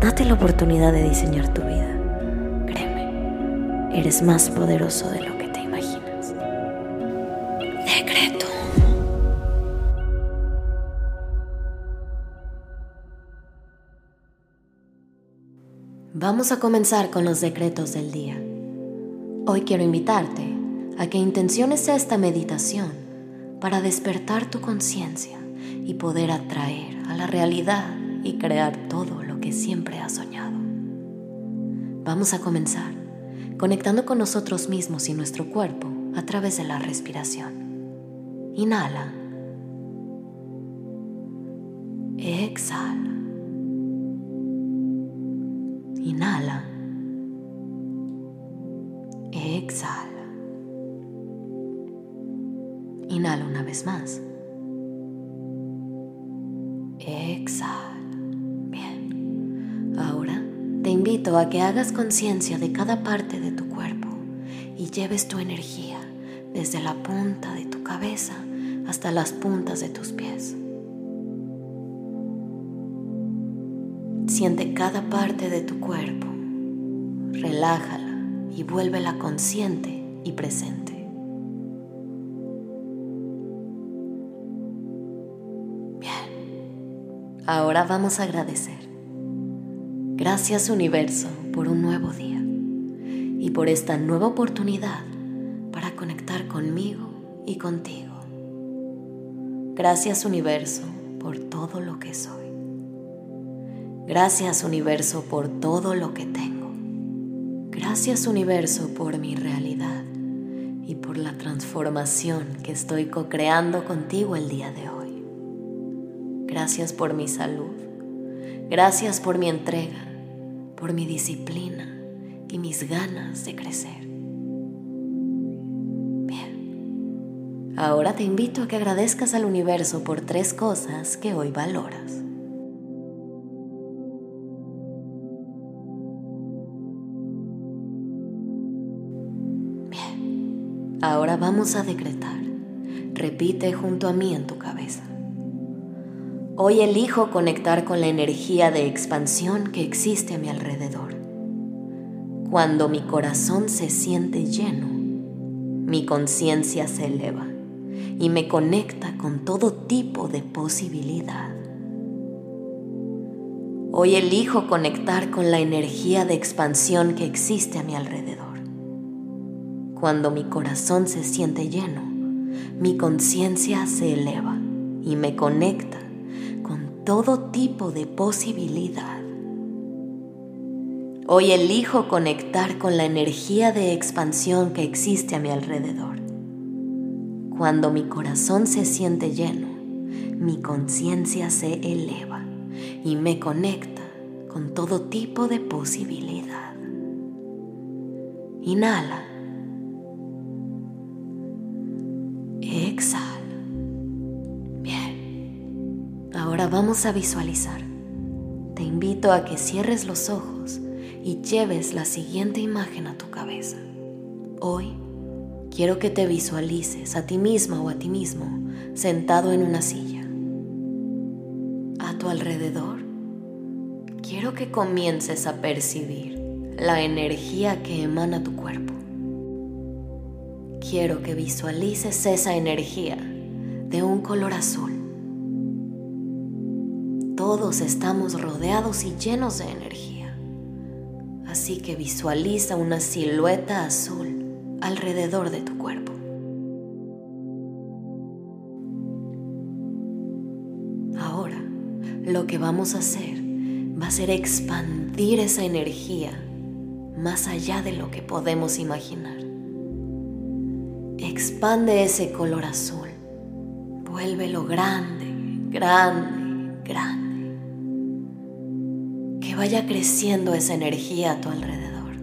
Date la oportunidad de diseñar tu vida. Créeme, eres más poderoso de lo que te imaginas. Decreto. Vamos a comenzar con los decretos del día. Hoy quiero invitarte a que intenciones esta meditación para despertar tu conciencia y poder atraer a la realidad y crear todo que siempre has soñado. Vamos a comenzar conectando con nosotros mismos y nuestro cuerpo a través de la respiración. Inhala. Exhala. Inhala. Exhala. Inhala una vez más. Exhala. A que hagas conciencia de cada parte de tu cuerpo y lleves tu energía desde la punta de tu cabeza hasta las puntas de tus pies. Siente cada parte de tu cuerpo, relájala y vuélvela consciente y presente. Ahora vamos a agradecer. Gracias universo por un nuevo día y por esta nueva oportunidad para conectar conmigo y contigo. Gracias universo por todo lo que soy. Gracias universo por todo lo que tengo. Gracias universo por mi realidad y por la transformación que estoy co-creando contigo el día de hoy. Gracias por mi salud. Gracias por mi entrega, por mi disciplina y mis ganas de crecer. Bien. Ahora te invito a que agradezcas al universo por tres cosas que hoy valoras. Bien. Ahora vamos a decretar. Repite junto a mí en tu cabeza. Hoy elijo conectar con la energía de expansión que existe a mi alrededor. Cuando mi corazón se siente lleno, mi conciencia se eleva y me conecta con todo tipo de posibilidad. Hoy elijo conectar con la energía de expansión que existe a mi alrededor. Cuando mi corazón se siente lleno, mi conciencia se eleva y me conecta todo tipo de posibilidad. Hoy elijo conectar con la energía de expansión que existe a mi alrededor. Cuando mi corazón se siente lleno, mi conciencia se eleva y me conecta con todo tipo de posibilidad. Inhala. Exhala. Ahora vamos a visualizar. Te invito a que cierres los ojos y lleves la siguiente imagen a tu cabeza. Hoy quiero que te visualices a ti misma o a ti mismo sentado en una silla. A tu alrededor, quiero que comiences a percibir la energía que emana tu cuerpo. Quiero que visualices esa energía de un color azul todos estamos rodeados y llenos de energía. Así que visualiza una silueta azul alrededor de tu cuerpo. Ahora, lo que vamos a hacer va a ser expandir esa energía más allá de lo que podemos imaginar. Expande ese color azul. Vuélvelo grande, grande, grande vaya creciendo esa energía a tu alrededor.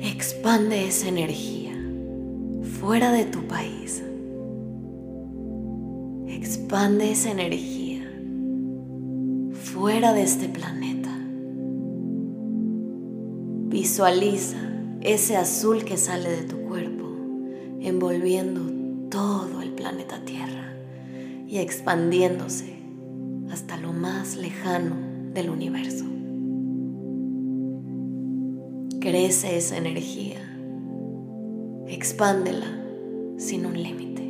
Expande esa energía fuera de tu país. Expande esa energía fuera de este planeta. Visualiza ese azul que sale de tu cuerpo, envolviendo todo el planeta Tierra y expandiéndose hasta lo más lejano del universo. Crece esa energía, expándela sin un límite.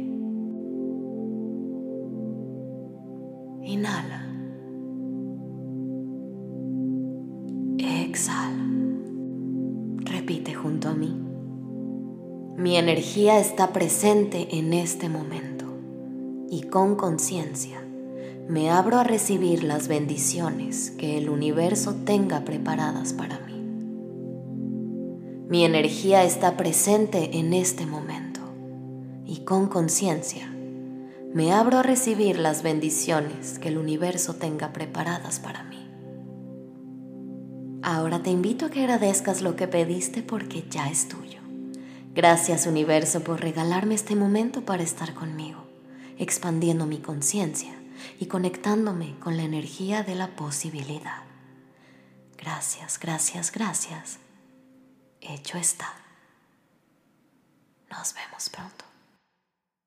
Inhala. Exhala. Repite junto a mí. Mi energía está presente en este momento y con conciencia me abro a recibir las bendiciones que el universo tenga preparadas para mí. Mi energía está presente en este momento y con conciencia me abro a recibir las bendiciones que el universo tenga preparadas para mí. Ahora te invito a que agradezcas lo que pediste porque ya es tuyo. Gracias universo por regalarme este momento para estar conmigo, expandiendo mi conciencia y conectándome con la energía de la posibilidad. Gracias, gracias, gracias hecho está. Nos vemos pronto.